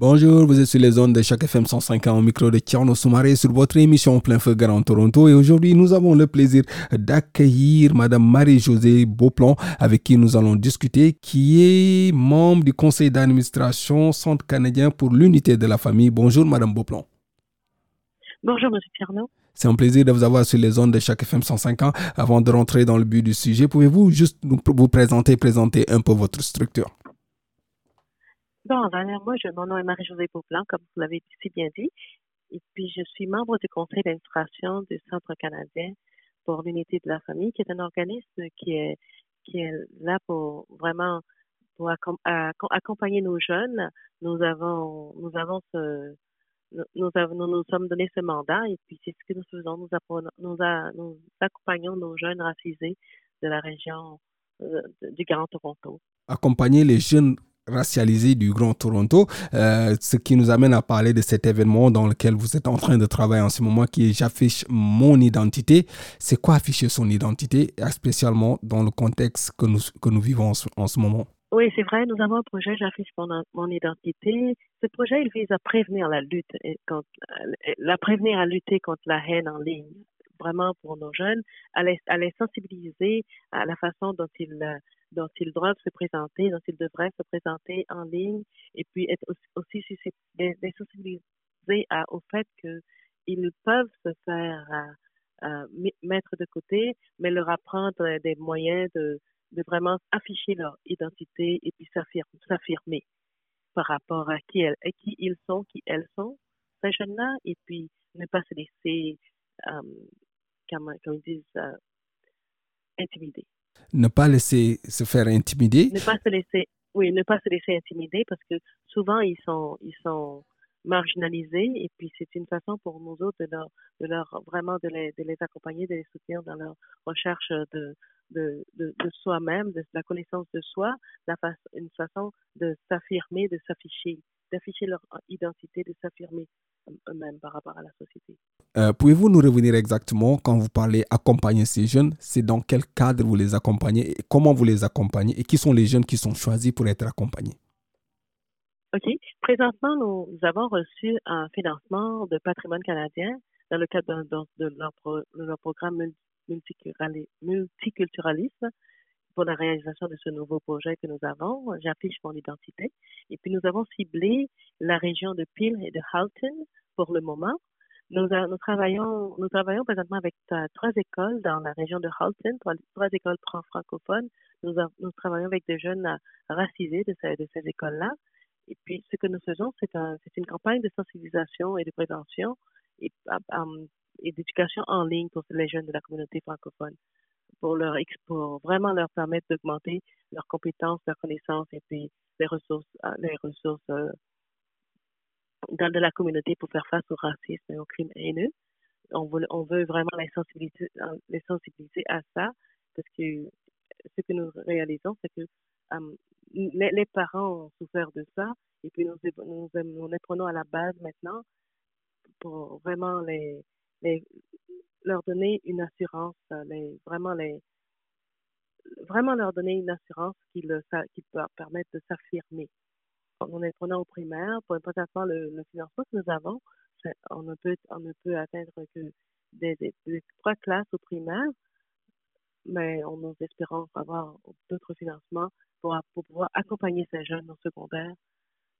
Bonjour, vous êtes sur les ondes de chaque FM 105 au micro de Tierno Soumaré sur votre émission Plein Feu Grand Toronto. Et aujourd'hui, nous avons le plaisir d'accueillir Madame Marie-Josée Beauplan, avec qui nous allons discuter, qui est membre du conseil d'administration Centre canadien pour l'unité de la famille. Bonjour, Madame Beauplan. Bonjour, Monsieur Tierno. C'est un plaisir de vous avoir sur les ondes de chaque FM 105 ans. Avant de rentrer dans le but du sujet, pouvez-vous juste vous présenter, présenter un peu votre structure? Bon, moi, je, mon nom est Marie-Josée Beauplan, comme vous l'avez si bien dit. Et puis, je suis membre du conseil d'administration du Centre canadien pour l'unité de la famille, qui est un organisme qui est, qui est là pour vraiment pour accompagner nos jeunes. Nous avons, nous avons ce, nous, avons, nous nous sommes donné ce mandat et puis c'est ce que nous faisons. Nous accompagnons nos jeunes racisés de la région euh, du Grand Toronto. Accompagner les jeunes racialisé du Grand Toronto, euh, ce qui nous amène à parler de cet événement dans lequel vous êtes en train de travailler en ce moment, qui est J'affiche mon identité. C'est quoi afficher son identité, spécialement dans le contexte que nous, que nous vivons en ce, moment? Oui, c'est vrai, nous avons un projet J'affiche mon, identité. Ce projet, il vise à prévenir la lutte, contre, la prévenir à lutter contre la haine en ligne, vraiment pour nos jeunes, à les sensibiliser à la façon dont ils dont ils doivent se présenter, dont ils devraient se présenter en ligne, et puis être aussi, aussi sensibilisés au fait qu'ils peuvent se faire mettre de côté, mais leur apprendre des moyens de, vraiment afficher leur identité et puis s'affirmer par rapport à qui, elles, qui ils sont, qui elles sont, ces jeunes-là, et puis ne pas se laisser, euh, comme, comme ils disent, euh, intimider ne pas laisser se faire intimider. Ne pas se laisser, oui, ne pas se laisser intimider parce que souvent ils sont, marginalisés et puis c'est une façon pour nous autres de leur, de leur vraiment de les, accompagner, de les soutenir dans leur recherche de soi-même, de la connaissance de soi, la une façon de s'affirmer, de s'afficher, d'afficher leur identité, de s'affirmer eux-mêmes par rapport à la société. Euh, pouvez-vous nous revenir exactement quand vous parlez accompagner ces jeunes? C'est dans quel cadre vous les accompagnez et comment vous les accompagnez? Et qui sont les jeunes qui sont choisis pour être accompagnés? OK. Présentement, nous, avons reçu un financement de patrimoine canadien dans le cadre de, leur, de leur, programme multiculturalisme pour la réalisation de ce nouveau projet que nous avons. J'affiche mon identité. Et puis, nous avons ciblé la région de Peel et de Halton pour le moment. Nous, travaillons, nous travaillons présentement avec trois écoles dans la région de Halton, trois, écoles francophones. Nous, travaillons avec des jeunes racisés de, ces, écoles-là. Et puis, ce que nous faisons, c'est un, une campagne de sensibilisation et de prévention et d'éducation en ligne pour les jeunes de la communauté francophone pour leur pour vraiment leur permettre d'augmenter leurs compétences, leurs connaissances et puis les ressources, les ressources dans de la communauté pour faire face au racisme et au crime haineux. On veut, on veut vraiment les sensibiliser, les sensibiliser à ça parce que ce que nous réalisons, c'est que euh, les, parents ont souffert de ça et puis nous, nous, nous prenons à la base maintenant pour vraiment les, les leur donner une assurance, les, vraiment les vraiment leur donner une assurance qui, le, qui peut leur permettre de s'affirmer. Est prenant au primaire, pour présentement, le, le financement que nous avons, on ne peut, on ne peut atteindre que des, trois classes au primaire, mais on nous espérons avoir d'autres financements pour, pour pouvoir accompagner ces jeunes au secondaire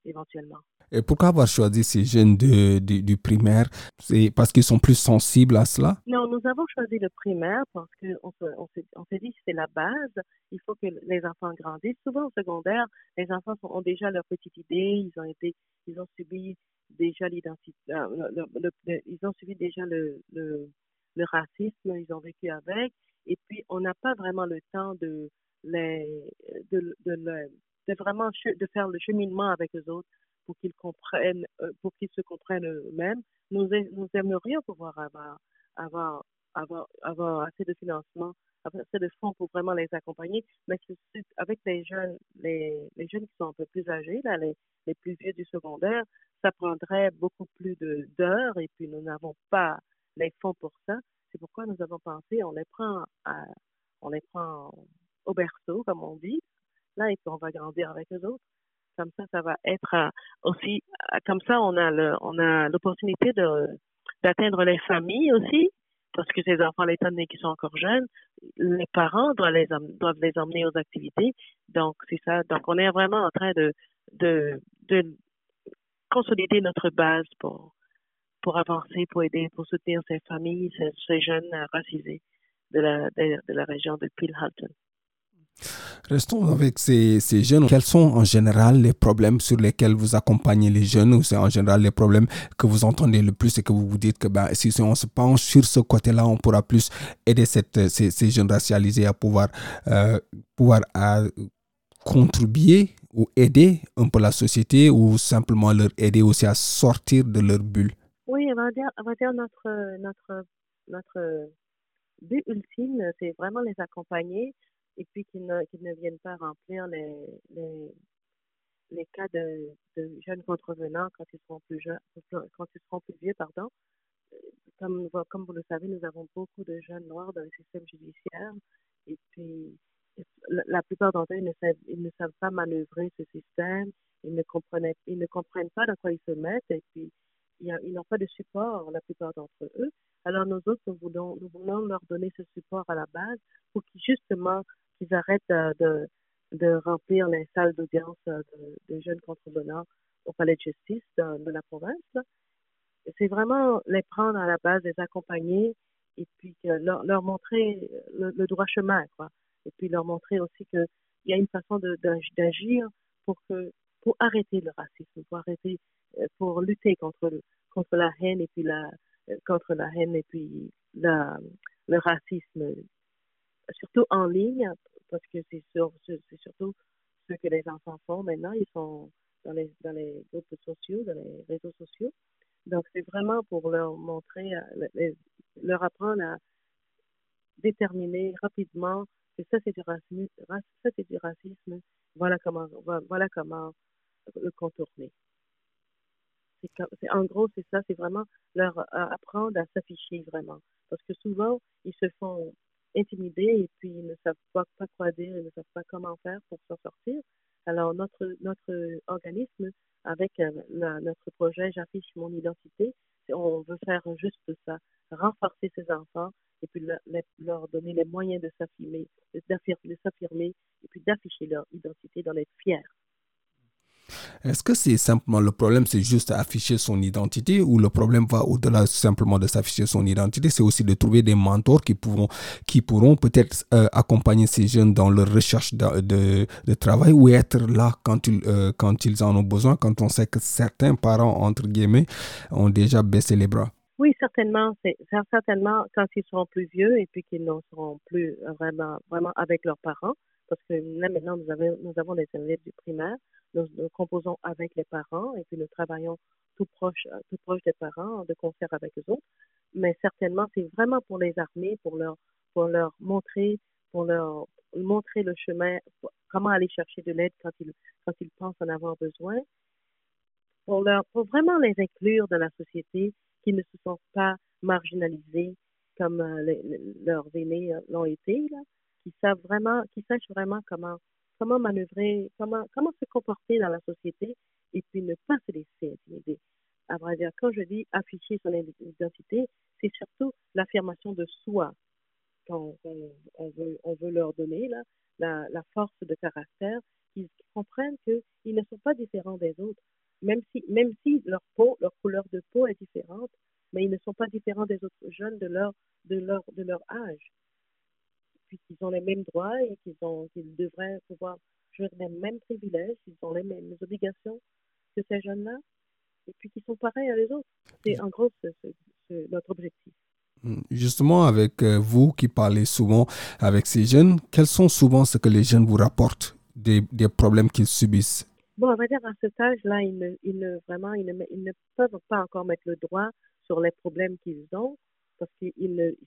éventuellement. Et pourquoi avoir choisi ces jeunes de, du primaire? C'est parce qu'ils sont plus sensibles à cela? Non, nous avons choisi le primaire parce qu'on on, on s'est dit que c'est la base. Il faut que les enfants grandissent. Souvent au secondaire, les enfants ont déjà leur petite idée. Ils ont été, ils ont subi déjà l'identité, euh, ils ont subi déjà le, le, le racisme. Ils ont vécu avec. Et puis on n'a pas vraiment le temps de les, de, de, de vraiment de faire le cheminement avec les autres pour qu'ils comprennent, euh, pour qu'ils se comprennent eux-mêmes. Nous, nous aimerions pouvoir avoir, avoir, avoir, avoir assez de financement, assez de fonds pour vraiment les accompagner, mais avec les jeunes, les, les jeunes qui sont un peu plus âgés, là, les, les plus vieux du secondaire, ça prendrait beaucoup plus d'heures et puis nous n'avons pas les fonds pour ça. C'est pourquoi nous avons pensé, on les prend, à, on les prend au berceau, comme on dit, là, et puis on va grandir avec eux autres. Comme ça, ça va être euh, aussi, euh, comme ça, on a le, on a l'opportunité de, d'atteindre les familles aussi, parce que ces enfants, les donné qui sont encore jeunes, les parents doivent les, doivent les emmener aux activités. Donc, c'est ça. Donc, on est vraiment en train de, de, de consolider notre base pour, pour avancer, pour aider, pour soutenir ces familles, ces, jeunes racisés de la, de, la région de Peel Halton. Restons avec ces, jeunes. Quels sont en général les problèmes sur lesquels vous accompagnez les jeunes ou c'est en général les problèmes que vous entendez le plus et que vous vous dites que ben, si on se penche sur ce côté-là, on pourra plus aider cette, ces, ces, jeunes racialisés à pouvoir, euh, pouvoir à contribuer ou aider un peu la société ou simplement leur aider aussi à sortir de leur bulle? Oui, on va dire, on va dire notre, notre, notre but ultime, c'est vraiment les accompagner et puis qu'ils ne, ne viennent pas remplir les, les, les cas de, jeunes contrevenants quand ils seront plus jeunes, quand ils seront plus vieux, pardon. Comme, comme vous le savez, nous avons beaucoup de jeunes noirs dans le système judiciaire et puis la plupart d'entre eux ne savent, ils ne savent pas manœuvrer ce système, ils ne comprennent, ils ne comprennent pas dans quoi ils se mettent et puis ils n'ont pas de support, la plupart d'entre eux. Alors nous autres, nous voulons, leur donner ce support à la base pour qu'ils qu'ils arrêtent de, de, remplir les salles d'audience de, de, jeunes contrevenants au palais de justice de, la province. C'est vraiment les prendre à la base, les accompagner et puis leur, leur montrer le, le droit chemin, quoi et puis leur montrer aussi qu'il y a une façon d'agir pour que pour arrêter le racisme, pour arrêter, euh, pour lutter contre contre la haine et puis la euh, contre la haine et puis le racisme, surtout en ligne, parce que c'est c'est surtout ce que les enfants font maintenant. Ils sont dans les dans les groupes sociaux, dans les réseaux sociaux. Donc c'est vraiment pour leur montrer, euh, leur apprendre à déterminer rapidement ça c'est du racisme, ça c'est du racisme. Voilà comment, voilà comment le contourner. C'est, en gros, c'est ça, c'est vraiment leur euh, apprendre à s'afficher vraiment. Parce que souvent, ils se font intimider et puis ils ne savent pas, pas quoi dire, ils ne savent pas comment faire pour s'en sortir. Alors, notre, notre organisme, avec euh, notre projet J'affiche mon identité, on veut faire juste ça, renforcer ces enfants et puis leur donner les moyens de s'affirmer, de s'affirmer et puis d'afficher leur identité, d'en être fiers. Est-ce que c'est simplement le problème, c'est juste afficher son identité ou le problème va au-delà simplement de s'afficher son identité, c'est aussi de trouver des mentors qui pourront, qui pourront peut-être euh, accompagner ces jeunes dans leur recherche de, travail ou être là quand ils, euh, quand ils en ont besoin, quand on sait que certains parents, entre guillemets, ont déjà baissé les bras? Oui, certainement. C'est certainement quand ils seront plus vieux et puis qu'ils ne seront plus vraiment, vraiment avec leurs parents. Parce que là, maintenant, nous avons, nous avons des élèves du primaire. Nous, composons avec les parents et puis nous travaillons tout proche, tout proche des parents, de concert avec eux autres. Mais certainement, c'est vraiment pour les armées, pour leur, pour leur montrer, pour leur montrer le chemin, comment aller chercher de l'aide quand ils, quand ils pensent en avoir besoin. Pour, leur, pour vraiment les inclure dans la société qui ne se sentent pas marginalisés comme euh, leurs aînés euh, l'ont été, là, qui savent vraiment, qui sachent vraiment comment comment manœuvrer, comment comment se comporter dans la société et puis ne pas se laisser intimider. À vrai dire, quand je dis afficher son identité, c'est surtout l'affirmation de soi qu'on on, veut, leur donner, la, la force de caractère, qu'ils comprennent qu'ils ne sont pas différents des autres même si, même si leur peau, leur couleur de peau est différente, mais ils ne sont pas différents des autres jeunes de leur, de leur, de leur âge. Ont les mêmes droits et qu'ils ont, qu'ils devraient pouvoir jouir les mêmes privilèges, ils ont les mêmes obligations que ces jeunes-là, et puis qu'ils sont pareils à les autres. C'est en gros notre objectif. Hmm. Justement, avec euh, vous qui parlez souvent avec ces jeunes, quels sont souvent ce que les jeunes vous rapportent des, des problèmes qu'ils subissent? Bon, on va dire à cet âge-là, ils ne, ils ne, vraiment, ils ne, ils ne peuvent pas encore mettre le droit sur les problèmes qu'ils ont parce que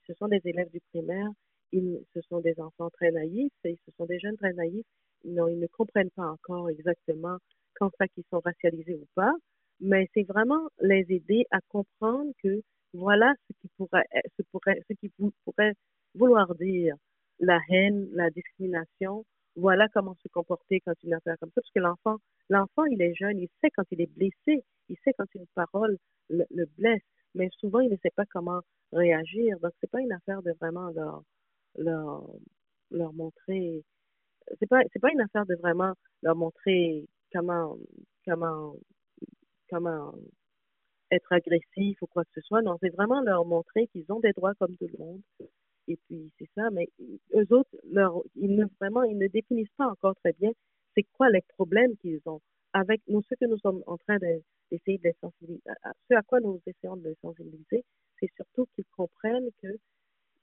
ce sont des élèves du primaire, ils, ce sont des enfants très naïfs et ce sont des jeunes très naïfs. Non, ils ne comprennent pas encore exactement quand ça qu'ils sont racialisés ou pas, mais c'est vraiment les aider à comprendre que voilà ce qui pourrait, ce pourrait, ce qui pourrait vouloir dire la haine, la discrimination. Voilà comment se comporter quand une affaire comme ça, parce que l'enfant, l'enfant, il est jeune, il sait quand il est blessé, il sait quand une parole le, le blesse, mais souvent il ne sait pas comment réagir. Donc c'est pas une affaire de vraiment leur leur, leur montrer c'est pas c'est pas une affaire de vraiment leur montrer comment comment comment être agressif ou quoi que ce soit. Non, c'est vraiment leur montrer qu'ils ont des droits comme tout le monde. Et puis c'est ça, mais eux autres, leur, ils ne vraiment ils ne définissent pas encore très bien c'est quoi les problèmes qu'ils ont. Avec nous, ce que nous sommes en train d'essayer de, les sensibiliser, ce à quoi nous essayons de les sensibiliser, c'est surtout qu'ils comprennent que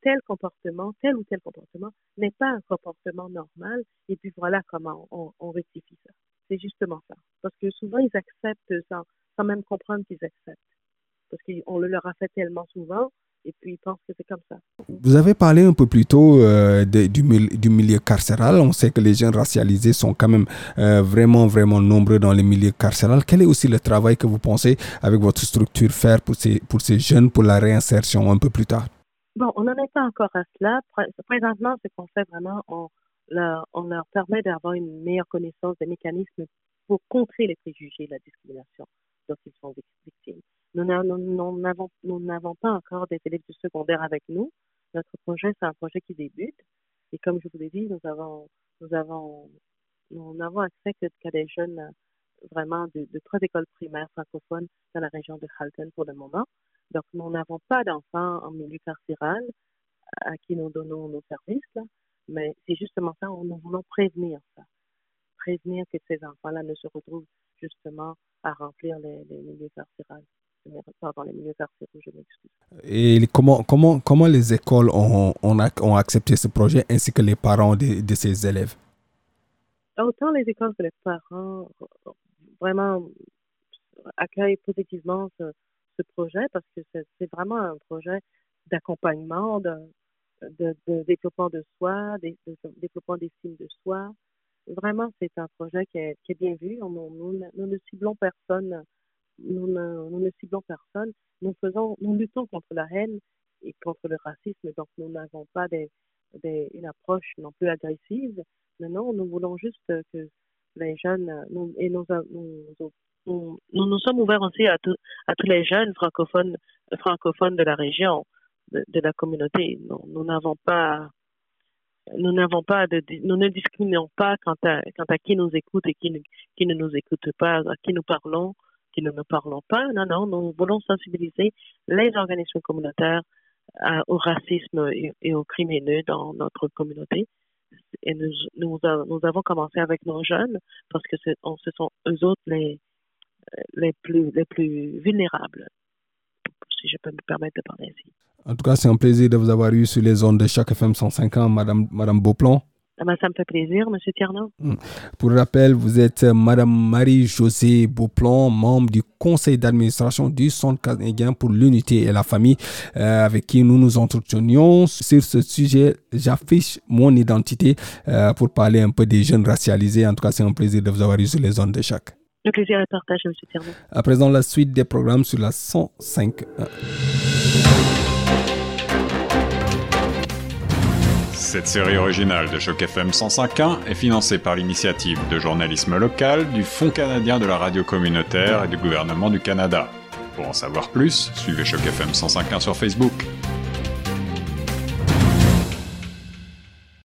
tel comportement, tel ou tel comportement n'est pas un comportement normal. Et puis voilà comment on, rectifie ça. C'est justement ça. Parce que souvent, ils acceptent sans, même comprendre qu'ils acceptent. Parce qu'on le leur a fait tellement souvent et puis ils pensent que c'est comme ça. Vous avez parlé un peu plus tôt euh, du, milieu carcéral. On sait que les jeunes racialisés sont quand même euh, vraiment, vraiment nombreux dans le milieu carcéral. Quel est aussi le travail que vous pensez, avec votre structure, faire pour ces jeunes pour la réinsertion un peu plus tard? Bon, on n'en est pas encore à cela. Présentement, ce qu'on fait vraiment, on leur, on leur permet d'avoir une meilleure connaissance des mécanismes pour contrer les préjugés et la discrimination dont ils sont victimes. Nous n'avons pas encore des élèves du secondaire avec nous. Notre projet, c'est un projet qui débute. Et comme je vous l'ai dit, nous avons, nous avons, nous n'avons accès qu'à des jeunes vraiment de, de, trois écoles primaires francophones dans la région de Halton pour le moment. Donc, nous n'avons pas d'enfants en milieu carcéral à qui nous donnons nos services, là, mais c'est justement ça, nous voulons prévenir ça. Prévenir que ces enfants-là ne se retrouvent justement à remplir les, les milieux carcérales. Pardon, les milieux carcéraux, je m'excuse. Et comment, comment, comment les écoles ont, ont, ont, accepté ce projet ainsi que les parents de, de ces élèves? Autant les écoles que les parents vraiment accueillent positivement ce, projet parce que c'est vraiment un projet d'accompagnement, de, développement de soi, de, de développement d'estime de soi. Vraiment, c'est un projet qui est, bien vu. nous, ne ciblons personne. Nous ne, ciblons personne. Nous luttons contre la haine et contre le racisme. Donc, nous n'avons pas une approche non plus agressive. Mais non, nous voulons juste que les jeunes et nos, nos, nous, nous sommes ouverts aussi à, tout, tous les jeunes francophones, francophones de la région, de, la communauté. Nous n'avons pas, nous n'avons pas de, nous ne discriminons pas quant à, qui nous écoute et qui ne, nous écoute pas, à qui nous parlons, qui ne nous parlons pas. Non, non, nous voulons sensibiliser les organismes communautaires au racisme et, et aux crimes haineux dans notre communauté et nous, avons commencé avec nos jeunes parce que ce sont eux autres les, les plus, les plus vulnérables, si je peux me permettre de parler ainsi. En tout cas, c'est un plaisir de vous avoir eu sur les zones de chaque FM 105 ans, Madame, Madame Beauplan. Ah ben, ça me fait plaisir, Monsieur Tierno. Hmm. Pour rappel, vous êtes Madame Marie-Josée Beauplan, membre du conseil d'administration du Centre canadien pour l'unité et la famille, euh, avec qui nous nous entretenions sur ce sujet. J'affiche mon identité euh, pour parler un peu des jeunes racialisés. En tout cas, c'est un plaisir de vous avoir eu sur les zones de chaque. Le plaisir est partagé, M. Tierno. À présent, la suite des programmes sur la 105. Cette série originale de Choc FM 105.1 est financée par l'initiative de journalisme local du Fonds canadien de la radio communautaire et du gouvernement du Canada. Pour en savoir plus, suivez Choc FM 105.1 sur Facebook.